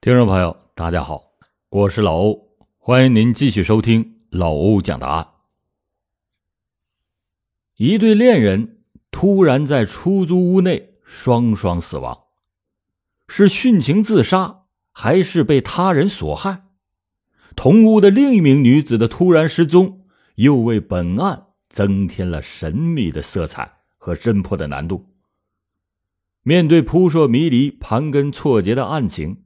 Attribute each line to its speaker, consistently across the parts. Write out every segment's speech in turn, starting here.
Speaker 1: 听众朋友，大家好，我是老欧，欢迎您继续收听老欧讲答案。一对恋人突然在出租屋内双双死亡，是殉情自杀还是被他人所害？同屋的另一名女子的突然失踪，又为本案增添了神秘的色彩和侦破的难度。面对扑朔迷离、盘根错节的案情。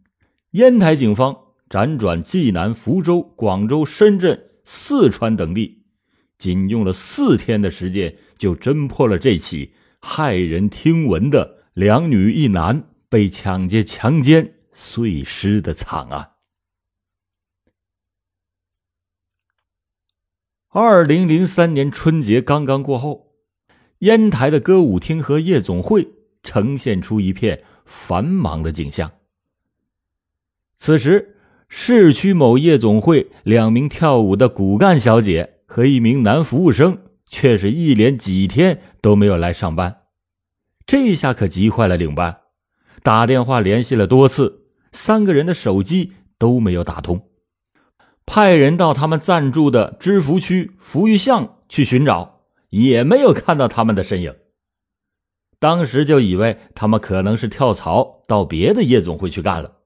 Speaker 1: 烟台警方辗转济南、福州、广州、深圳、四川等地，仅用了四天的时间，就侦破了这起骇人听闻的两女一男被抢劫、强奸、碎尸的惨案。二零零三年春节刚刚过后，烟台的歌舞厅和夜总会呈现出一片繁忙的景象。此时，市区某夜总会，两名跳舞的骨干小姐和一名男服务生，却是一连几天都没有来上班。这下可急坏了领班，打电话联系了多次，三个人的手机都没有打通。派人到他们暂住的知福区福裕巷去寻找，也没有看到他们的身影。当时就以为他们可能是跳槽到别的夜总会去干了。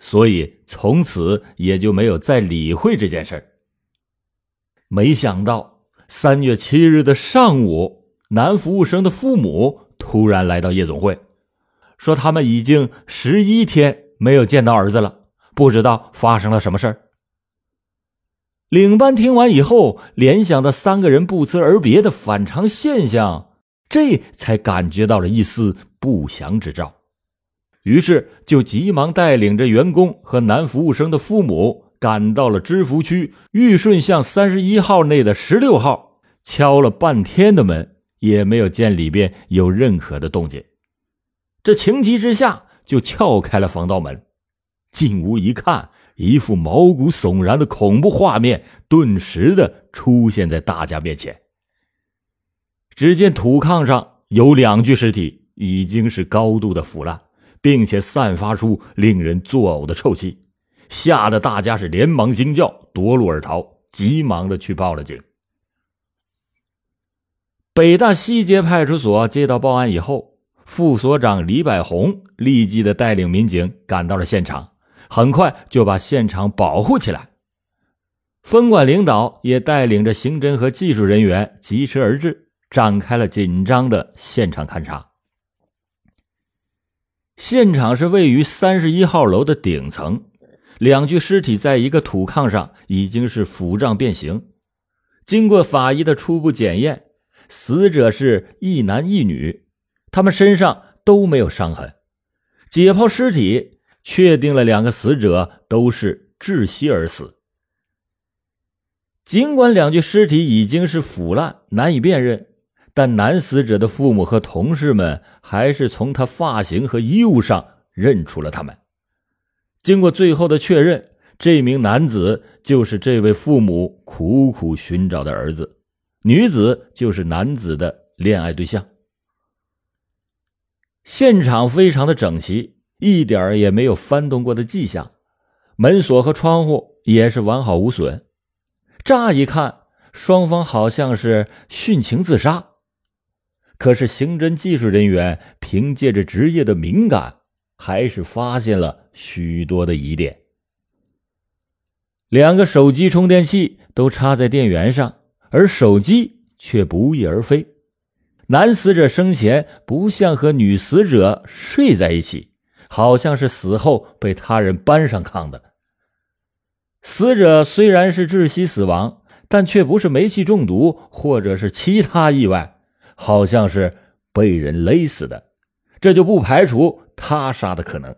Speaker 1: 所以从此也就没有再理会这件事没想到三月七日的上午，男服务生的父母突然来到夜总会，说他们已经十一天没有见到儿子了，不知道发生了什么事儿。领班听完以后，联想到三个人不辞而别的反常现象，这才感觉到了一丝不祥之兆。于是就急忙带领着员工和男服务生的父母赶到了知福区裕顺巷三十一号内的十六号，敲了半天的门，也没有见里边有任何的动静。这情急之下，就撬开了防盗门，进屋一看，一副毛骨悚然的恐怖画面顿时的出现在大家面前。只见土炕上有两具尸体，已经是高度的腐烂。并且散发出令人作呕的臭气，吓得大家是连忙惊叫，夺路而逃，急忙的去报了警。北大西街派出所接到报案以后，副所长李百红立即的带领民警赶到了现场，很快就把现场保护起来。分管领导也带领着刑侦和技术人员疾驰而至，展开了紧张的现场勘查。现场是位于三十一号楼的顶层，两具尸体在一个土炕上，已经是腐胀变形。经过法医的初步检验，死者是一男一女，他们身上都没有伤痕。解剖尸体，确定了两个死者都是窒息而死。尽管两具尸体已经是腐烂，难以辨认。但男死者的父母和同事们还是从他发型和衣物上认出了他们。经过最后的确认，这名男子就是这位父母苦苦寻找的儿子，女子就是男子的恋爱对象。现场非常的整齐，一点也没有翻动过的迹象，门锁和窗户也是完好无损。乍一看，双方好像是殉情自杀。可是，刑侦技术人员凭借着职业的敏感，还是发现了许多的疑点。两个手机充电器都插在电源上，而手机却不翼而飞。男死者生前不像和女死者睡在一起，好像是死后被他人搬上炕的。死者虽然是窒息死亡，但却不是煤气中毒或者是其他意外。好像是被人勒死的，这就不排除他杀的可能。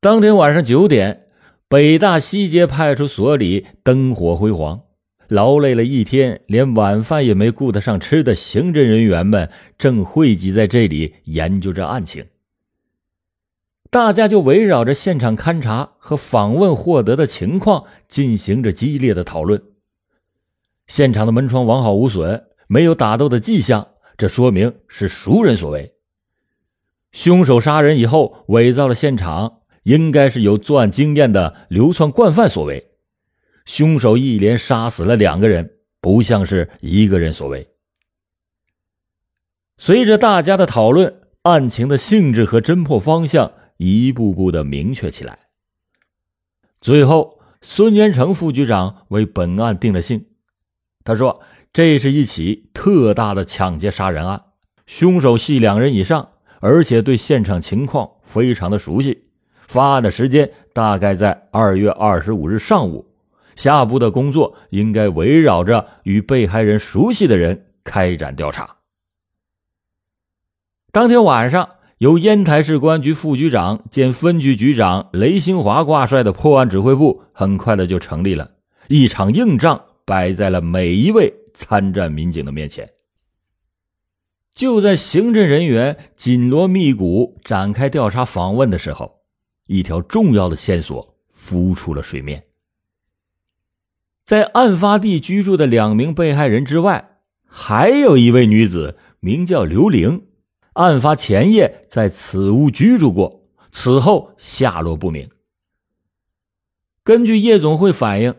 Speaker 1: 当天晚上九点，北大西街派出所里灯火辉煌，劳累了一天，连晚饭也没顾得上吃的刑侦人员们正汇集在这里研究着案情。大家就围绕着现场勘查和访问获得的情况进行着激烈的讨论。现场的门窗完好无损。没有打斗的迹象，这说明是熟人所为。凶手杀人以后伪造了现场，应该是有作案经验的流窜惯犯所为。凶手一连杀死了两个人，不像是一个人所为。随着大家的讨论，案情的性质和侦破方向一步步的明确起来。最后，孙延成副局长为本案定了性。他说：“这是一起特大的抢劫杀人案，凶手系两人以上，而且对现场情况非常的熟悉。发案的时间大概在二月二十五日上午。下步的工作应该围绕着与被害人熟悉的人开展调查。”当天晚上，由烟台市公安局副局长兼分局局长雷兴华挂帅的破案指挥部，很快的就成立了。一场硬仗摆在了每一位参战民警的面前。就在刑侦人员紧锣密鼓展开调查访问的时候，一条重要的线索浮出了水面。在案发地居住的两名被害人之外，还有一位女子，名叫刘玲。案发前夜在此屋居住过，此后下落不明。根据夜总会反映，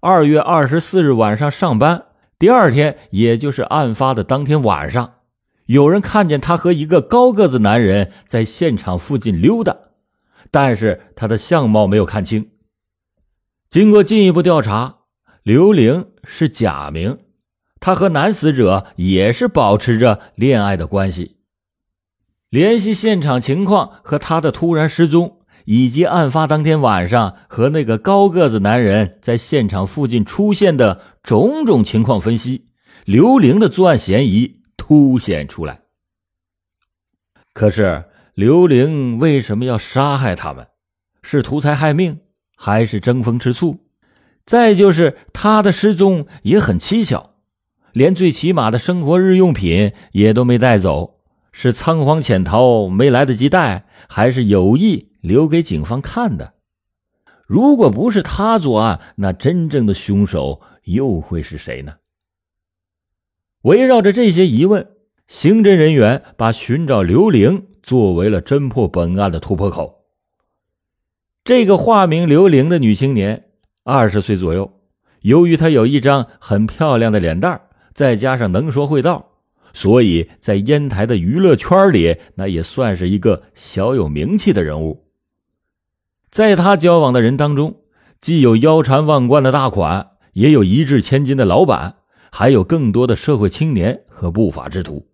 Speaker 1: 二月二十四日晚上上班，第二天也就是案发的当天晚上，有人看见他和一个高个子男人在现场附近溜达，但是他的相貌没有看清。经过进一步调查，刘玲是假名，他和男死者也是保持着恋爱的关系。联系现场情况和他的突然失踪，以及案发当天晚上和那个高个子男人在现场附近出现的种种情况分析，刘玲的作案嫌疑凸显出来。可是刘玲为什么要杀害他们？是图财害命，还是争风吃醋？再就是他的失踪也很蹊跷，连最起码的生活日用品也都没带走。是仓皇潜逃没来得及带，还是有意留给警方看的？如果不是他作案，那真正的凶手又会是谁呢？围绕着这些疑问，刑侦人员把寻找刘玲作为了侦破本案的突破口。这个化名刘玲的女青年，二十岁左右，由于她有一张很漂亮的脸蛋再加上能说会道。所以在烟台的娱乐圈里，那也算是一个小有名气的人物。在他交往的人当中，既有腰缠万贯的大款，也有一掷千金的老板，还有更多的社会青年和不法之徒。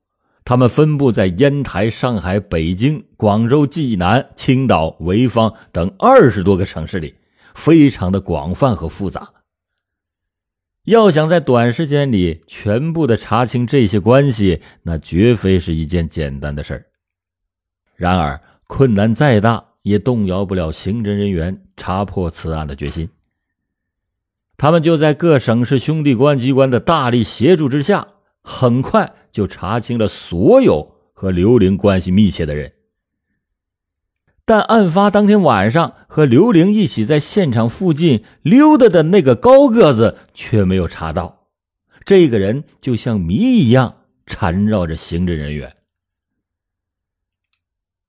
Speaker 1: 他们分布在烟台、上海、北京、广州、济南、青岛、潍坊等二十多个城市里，非常的广泛和复杂。要想在短时间里全部的查清这些关系，那绝非是一件简单的事儿。然而，困难再大，也动摇不了刑侦人员查破此案的决心。他们就在各省市兄弟公安机关的大力协助之下，很快就查清了所有和刘玲关系密切的人。但案发当天晚上，和刘玲一起在现场附近溜达的那个高个子却没有查到。这个人就像谜一样缠绕着刑侦人员。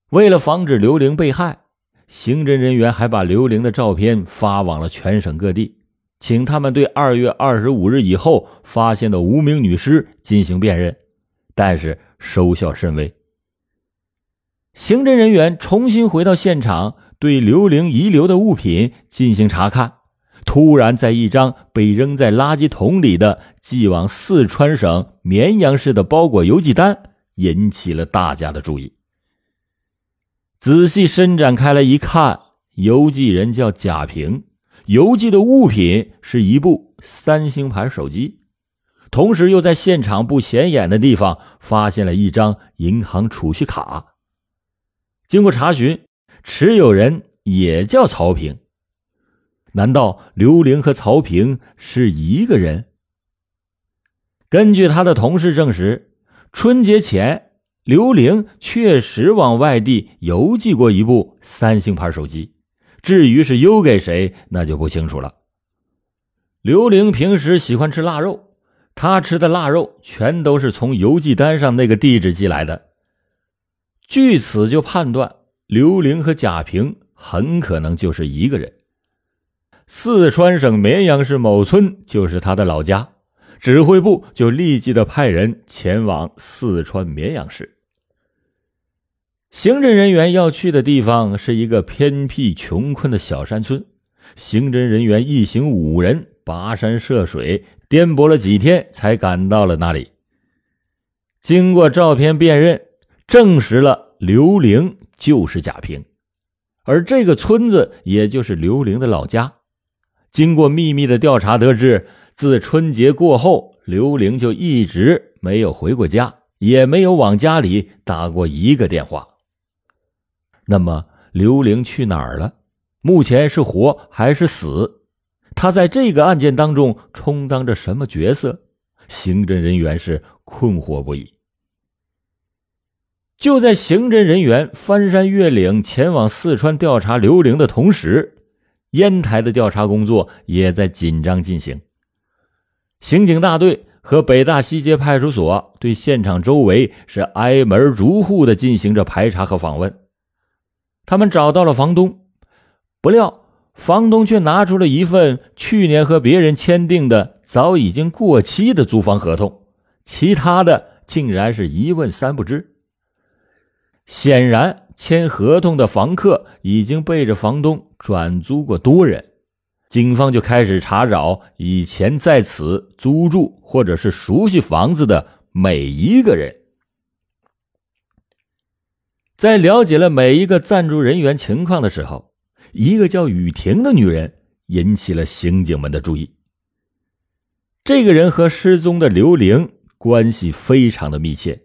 Speaker 1: 为了防止刘玲被害，刑侦人员还把刘玲的照片发往了全省各地，请他们对二月二十五日以后发现的无名女尸进行辨认，但是收效甚微。刑侦人员重新回到现场，对刘玲遗留的物品进行查看。突然，在一张被扔在垃圾桶里的寄往四川省绵阳市的包裹邮寄单引起了大家的注意。仔细伸展开来一看，邮寄人叫贾平，邮寄的物品是一部三星牌手机，同时又在现场不显眼的地方发现了一张银行储蓄卡。经过查询，持有人也叫曹平。难道刘玲和曹平是一个人？根据他的同事证实，春节前刘玲确实往外地邮寄过一部三星牌手机。至于是邮给谁，那就不清楚了。刘玲平时喜欢吃腊肉，她吃的腊肉全都是从邮寄单上那个地址寄来的。据此就判断刘玲和贾平很可能就是一个人。四川省绵阳市某村就是他的老家，指挥部就立即的派人前往四川绵阳市。刑侦人员要去的地方是一个偏僻穷困的小山村，刑侦人员一行五人跋山涉水，颠簸了几天才赶到了那里。经过照片辨认，证实了刘玲就是贾平，而这个村子也就是刘玲的老家。经过秘密的调查，得知自春节过后，刘玲就一直没有回过家，也没有往家里打过一个电话。那么，刘玲去哪儿了？目前是活还是死？他在这个案件当中充当着什么角色？刑侦人员是困惑不已。就在刑侦人员翻山越岭前往四川调查刘玲的同时，烟台的调查工作也在紧张进行。刑警大队和北大西街派出所对现场周围是挨门逐户的进行着排查和访问。他们找到了房东，不料房东却拿出了一份去年和别人签订的早已经过期的租房合同，其他的竟然是一问三不知。显然，签合同的房客已经背着房东转租过多人，警方就开始查找以前在此租住或者是熟悉房子的每一个人。在了解了每一个暂住人员情况的时候，一个叫雨婷的女人引起了刑警们的注意。这个人和失踪的刘玲关系非常的密切，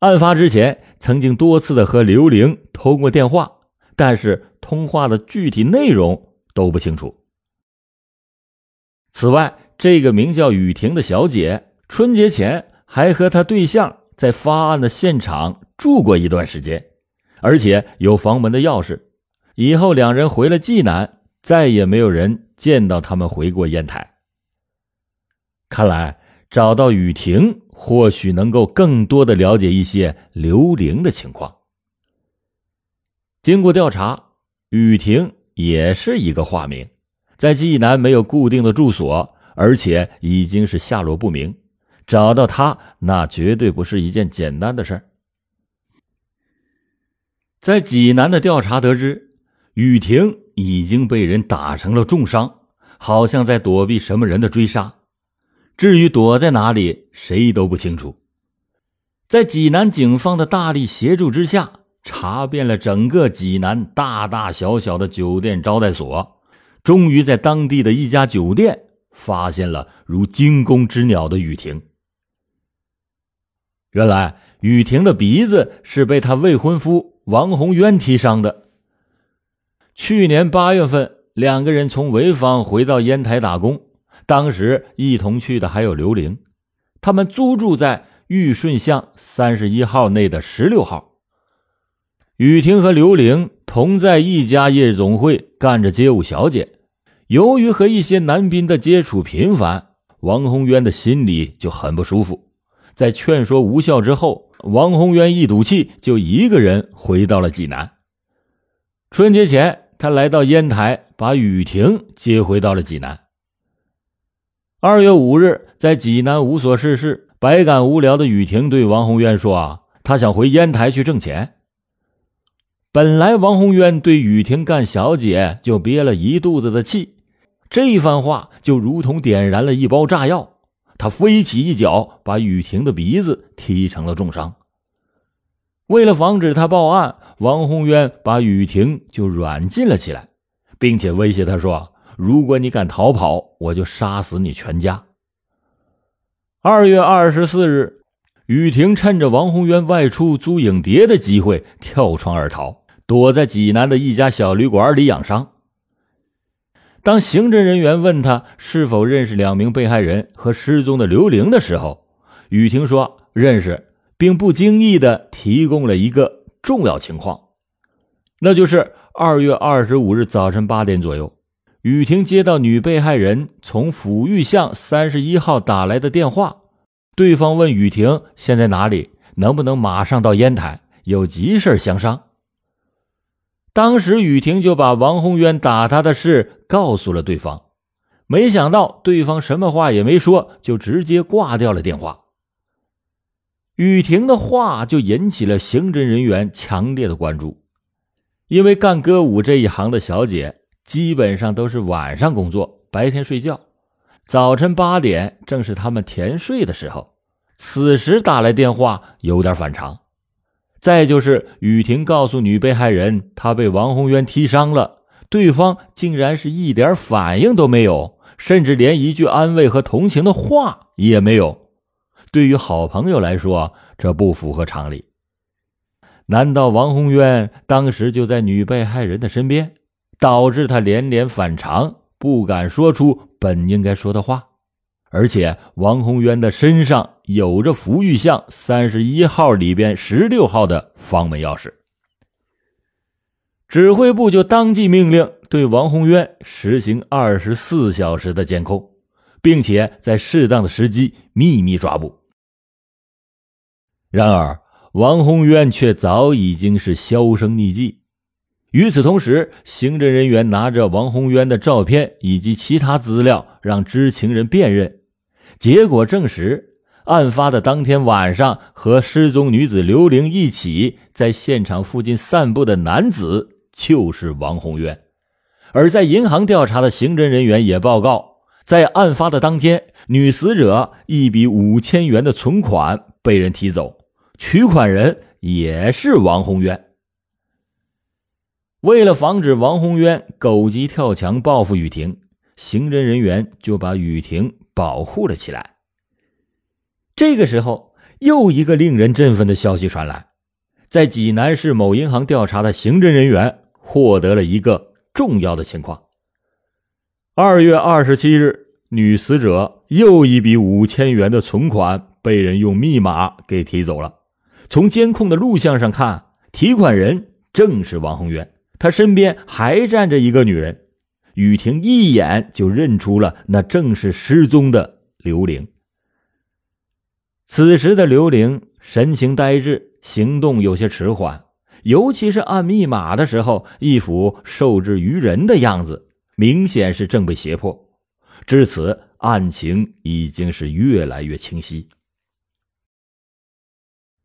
Speaker 1: 案发之前曾经多次的和刘玲通过电话，但是通话的具体内容都不清楚。此外，这个名叫雨婷的小姐，春节前还和她对象在发案的现场。住过一段时间，而且有房门的钥匙。以后两人回了济南，再也没有人见到他们回过烟台。看来找到雨婷，或许能够更多的了解一些刘玲的情况。经过调查，雨婷也是一个化名，在济南没有固定的住所，而且已经是下落不明。找到她，那绝对不是一件简单的事儿。在济南的调查得知，雨婷已经被人打成了重伤，好像在躲避什么人的追杀。至于躲在哪里，谁都不清楚。在济南警方的大力协助之下，查遍了整个济南大大小小的酒店招待所，终于在当地的一家酒店发现了如惊弓之鸟的雨婷。原来，雨婷的鼻子是被她未婚夫。王宏渊踢伤的。去年八月份，两个人从潍坊回到烟台打工，当时一同去的还有刘玲。他们租住在玉顺巷三十一号内的十六号。雨婷和刘玲同在一家夜总会干着街舞小姐。由于和一些男宾的接触频繁，王宏渊的心里就很不舒服。在劝说无效之后。王宏渊一赌气，就一个人回到了济南。春节前，他来到烟台，把雨婷接回到了济南。二月五日，在济南无所事事、百感无聊的雨婷对王宏渊说：“啊，他想回烟台去挣钱。”本来王宏渊对雨婷干小姐就憋了一肚子的气，这一番话就如同点燃了一包炸药。他飞起一脚，把雨婷的鼻子踢成了重伤。为了防止他报案，王宏渊把雨婷就软禁了起来，并且威胁他说：“如果你敢逃跑，我就杀死你全家。”二月二十四日，雨婷趁着王宏渊外出租影碟的机会跳窗而逃，躲在济南的一家小旅馆里养伤。当刑侦人员问他是否认识两名被害人和失踪的刘玲的时候，雨婷说认识，并不经意的提供了一个重要情况，那就是二月二十五日早晨八点左右，雨婷接到女被害人从抚育巷三十一号打来的电话，对方问雨婷现在哪里，能不能马上到烟台，有急事相商。当时雨婷就把王宏渊打他的事告诉了对方，没想到对方什么话也没说，就直接挂掉了电话。雨婷的话就引起了刑侦人员强烈的关注，因为干歌舞这一行的小姐基本上都是晚上工作，白天睡觉，早晨八点正是他们甜睡的时候，此时打来电话有点反常。再就是雨婷告诉女被害人，她被王宏渊踢伤了，对方竟然是一点反应都没有，甚至连一句安慰和同情的话也没有。对于好朋友来说，这不符合常理。难道王宏渊当时就在女被害人的身边，导致他连连反常，不敢说出本应该说的话？而且王宏渊的身上有着福玉巷三十一号里边十六号的房门钥匙。指挥部就当即命令对王宏渊实行二十四小时的监控，并且在适当的时机秘密抓捕。然而，王宏渊却早已经是销声匿迹。与此同时，刑侦人员拿着王宏渊的照片以及其他资料，让知情人辨认。结果证实，案发的当天晚上，和失踪女子刘玲一起在现场附近散步的男子就是王宏渊。而在银行调查的刑侦人员也报告，在案发的当天，女死者一笔五千元的存款被人提走。取款人也是王宏渊。为了防止王宏渊狗急跳墙报复雨婷，刑侦人员就把雨婷保护了起来。这个时候，又一个令人振奋的消息传来：在济南市某银行调查的刑侦人员获得了一个重要的情况。二月二十七日，女死者又一笔五千元的存款被人用密码给提走了。从监控的录像上看，提款人正是王宏渊，他身边还站着一个女人。雨婷一眼就认出了，那正是失踪的刘玲。此时的刘玲神情呆滞，行动有些迟缓，尤其是按密码的时候，一副受制于人的样子，明显是正被胁迫。至此，案情已经是越来越清晰。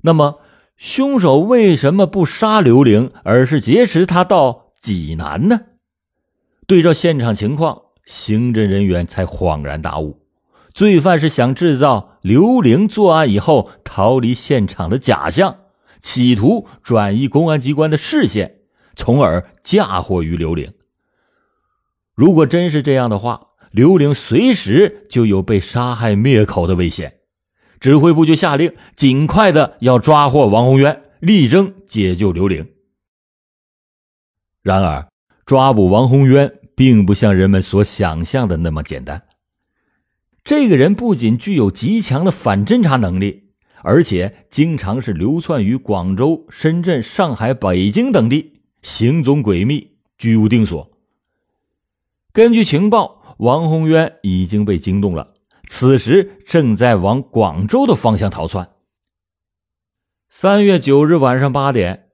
Speaker 1: 那么，凶手为什么不杀刘玲，而是劫持他到济南呢？对照现场情况，刑侦人员才恍然大悟：罪犯是想制造刘玲作案以后逃离现场的假象，企图转移公安机关的视线，从而嫁祸于刘玲。如果真是这样的话，刘玲随时就有被杀害灭口的危险。指挥部就下令，尽快的要抓获王宏渊，力争解救刘玲。然而，抓捕王宏渊并不像人们所想象的那么简单。这个人不仅具有极强的反侦查能力，而且经常是流窜于广州、深圳、上海、北京等地，行踪诡秘，居无定所。根据情报，王宏渊已经被惊动了。此时正在往广州的方向逃窜。三月九日晚上八点，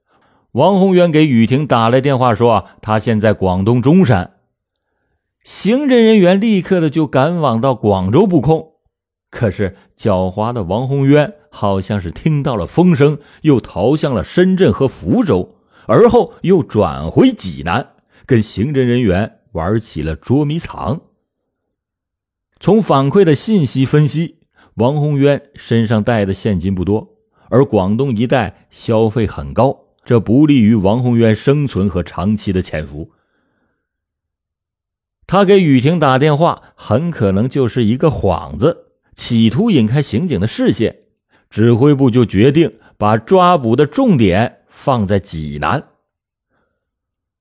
Speaker 1: 王宏渊给雨婷打来电话，说他现在广东中山。刑侦人员立刻的就赶往到广州布控。可是狡猾的王宏渊好像是听到了风声，又逃向了深圳和福州，而后又转回济南，跟刑侦人员玩起了捉迷藏。从反馈的信息分析，王宏渊身上带的现金不多，而广东一带消费很高，这不利于王宏渊生存和长期的潜伏。他给雨婷打电话，很可能就是一个幌子，企图引开刑警的视线。指挥部就决定把抓捕的重点放在济南。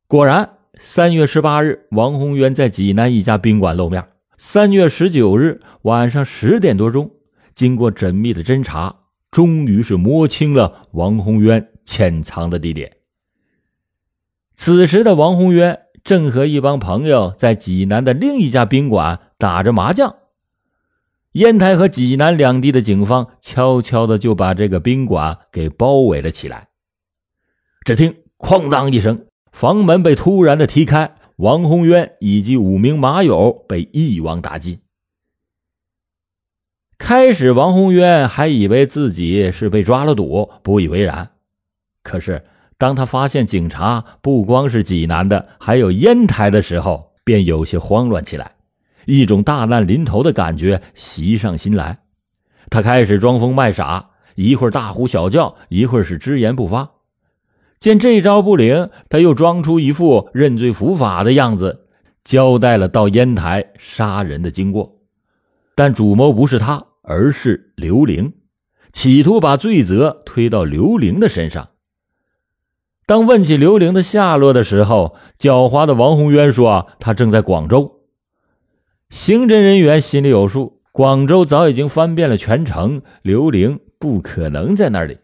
Speaker 1: 果然，三月十八日，王宏渊在济南一家宾馆露面。三月十九日晚上十点多钟，经过缜密的侦查，终于是摸清了王宏渊潜藏的地点。此时的王宏渊正和一帮朋友在济南的另一家宾馆打着麻将。烟台和济南两地的警方悄悄的就把这个宾馆给包围了起来。只听“哐当”一声，房门被突然的踢开，王宏渊以及五名马友被一网打尽。开始，王宏渊还以为自己是被抓了赌，不以为然。可是，当他发现警察不光是济南的，还有烟台的时候，便有些慌乱起来，一种大难临头的感觉袭上心来。他开始装疯卖傻，一会儿大呼小叫，一会儿是只言不发。见这招不灵，他又装出一副认罪伏法的样子，交代了到烟台杀人的经过。但主谋不是他，而是刘玲，企图把罪责推到刘玲的身上。当问起刘玲的下落的时候，狡猾的王宏渊说：“他正在广州。”刑侦人员心里有数，广州早已经翻遍了全城，刘玲不可能在那里。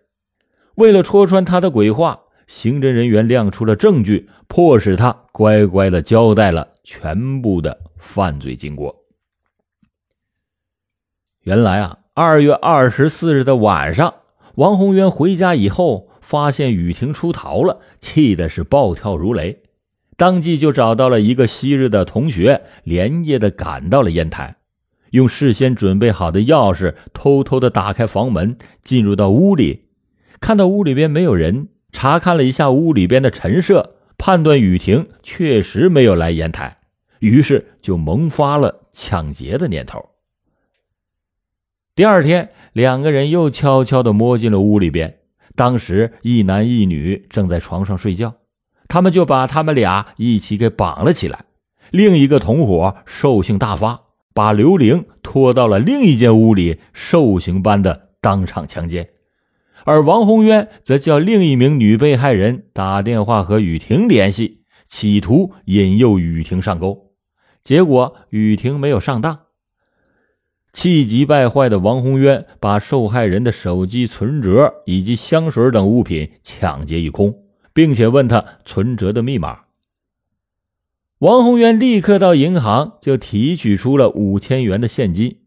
Speaker 1: 为了戳穿他的鬼话，刑侦人员亮出了证据，迫使他乖乖的交代了全部的犯罪经过。原来啊，二月二十四日的晚上，王宏渊回家以后。发现雨婷出逃了，气的是暴跳如雷，当即就找到了一个昔日的同学，连夜的赶到了烟台，用事先准备好的钥匙偷偷的打开房门，进入到屋里，看到屋里边没有人，查看了一下屋里边的陈设，判断雨婷确实没有来烟台，于是就萌发了抢劫的念头。第二天，两个人又悄悄的摸进了屋里边。当时一男一女正在床上睡觉，他们就把他们俩一起给绑了起来。另一个同伙兽性大发，把刘玲拖到了另一间屋里，兽刑般的当场强奸。而王宏渊则叫另一名女被害人打电话和雨婷联系，企图引诱雨婷上钩。结果雨婷没有上当。气急败坏的王宏渊把受害人的手机、存折以及香水等物品抢劫一空，并且问他存折的密码。王宏渊立刻到银行就提取出了五千元的现金。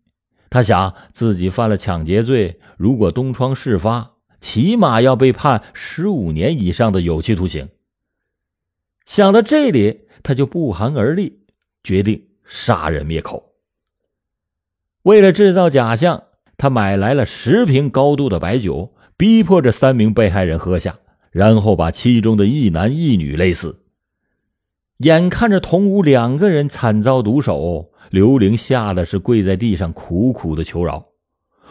Speaker 1: 他想自己犯了抢劫罪，如果东窗事发，起码要被判十五年以上的有期徒刑。想到这里，他就不寒而栗，决定杀人灭口。为了制造假象，他买来了十瓶高度的白酒，逼迫这三名被害人喝下，然后把其中的一男一女勒死。眼看着同屋两个人惨遭毒手，刘玲吓得是跪在地上苦苦的求饶。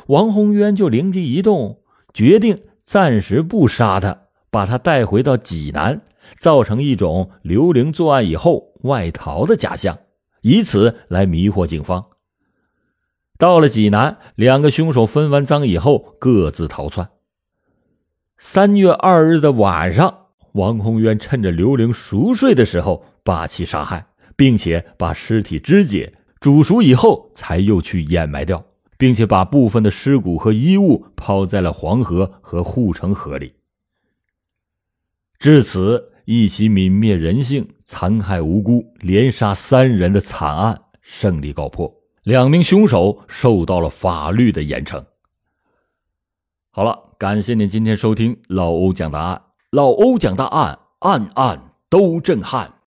Speaker 1: 王宏渊就灵机一动，决定暂时不杀他，把他带回到济南，造成一种刘玲作案以后外逃的假象，以此来迷惑警方。到了济南，两个凶手分完赃以后各自逃窜。三月二日的晚上，王宏渊趁着刘玲熟睡的时候把其杀害，并且把尸体肢解煮熟以后才又去掩埋掉，并且把部分的尸骨和衣物抛在了黄河和护城河里。至此，一起泯灭人性、残害无辜、连杀三人的惨案胜利告破。两名凶手受到了法律的严惩。好了，感谢您今天收听老欧讲大案，老欧讲大案，案案都震撼。